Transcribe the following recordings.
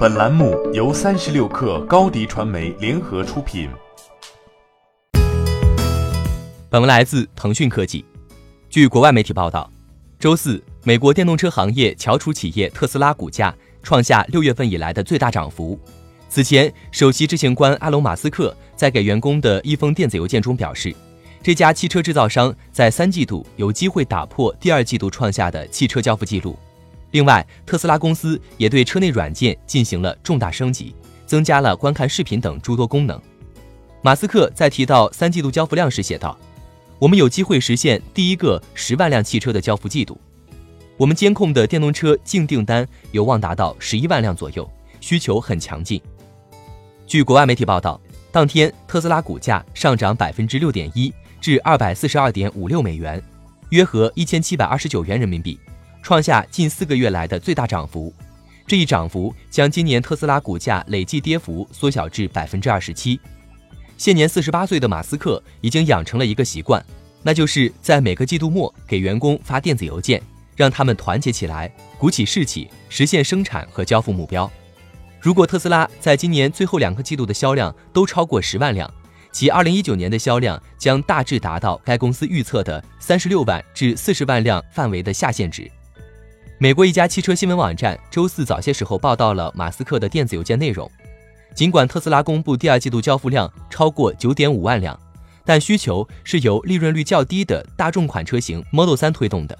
本栏目由三十六氪高低传媒联合出品。本文来自腾讯科技。据国外媒体报道，周四，美国电动车行业翘楚企业特斯拉股价创下六月份以来的最大涨幅。此前，首席执行官埃隆·马斯克在给员工的一封电子邮件中表示，这家汽车制造商在三季度有机会打破第二季度创下的汽车交付记录。另外，特斯拉公司也对车内软件进行了重大升级，增加了观看视频等诸多功能。马斯克在提到三季度交付量时写道：“我们有机会实现第一个十万辆汽车的交付季度。我们监控的电动车净订单有望达到十一万辆左右，需求很强劲。”据国外媒体报道，当天特斯拉股价上涨百分之六点一，至二百四十二点五六美元，约合一千七百二十九元人民币。创下近四个月来的最大涨幅，这一涨幅将今年特斯拉股价累计跌幅缩小至百分之二十七。现年四十八岁的马斯克已经养成了一个习惯，那就是在每个季度末给员工发电子邮件，让他们团结起来，鼓起士气，实现生产和交付目标。如果特斯拉在今年最后两个季度的销量都超过十万辆，其二零一九年的销量将大致达到该公司预测的三十六万至四十万辆范围的下限值。美国一家汽车新闻网站周四早些时候报道了马斯克的电子邮件内容。尽管特斯拉公布第二季度交付量超过九点五万辆，但需求是由利润率较低的大众款车型 Model 3推动的。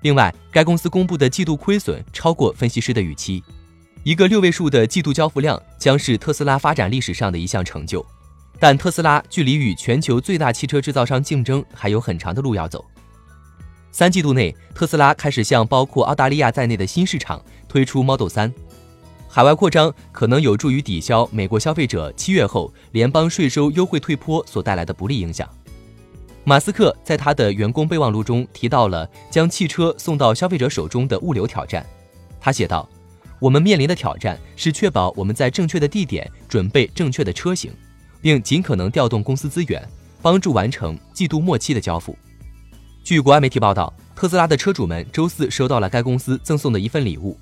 另外，该公司公布的季度亏损超过分析师的预期。一个六位数的季度交付量将是特斯拉发展历史上的一项成就，但特斯拉距离与全球最大汽车制造商竞争还有很长的路要走。三季度内，特斯拉开始向包括澳大利亚在内的新市场推出 Model 3，海外扩张可能有助于抵消美国消费者七月后联邦税收优惠退坡所带来的不利影响。马斯克在他的员工备忘录中提到了将汽车送到消费者手中的物流挑战。他写道：“我们面临的挑战是确保我们在正确的地点准备正确的车型，并尽可能调动公司资源，帮助完成季度末期的交付。”据国外媒体报道，特斯拉的车主们周四收到了该公司赠送的一份礼物，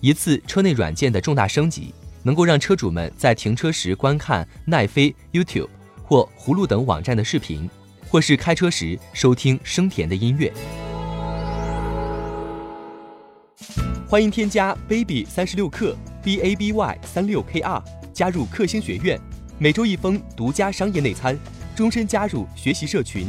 一次车内软件的重大升级，能够让车主们在停车时观看奈飞、YouTube 或葫芦等网站的视频，或是开车时收听声甜的音乐。欢迎添加 baby 三十六克 b a b y 三六 k r 加入克星学院，每周一封独家商业内参，终身加入学习社群。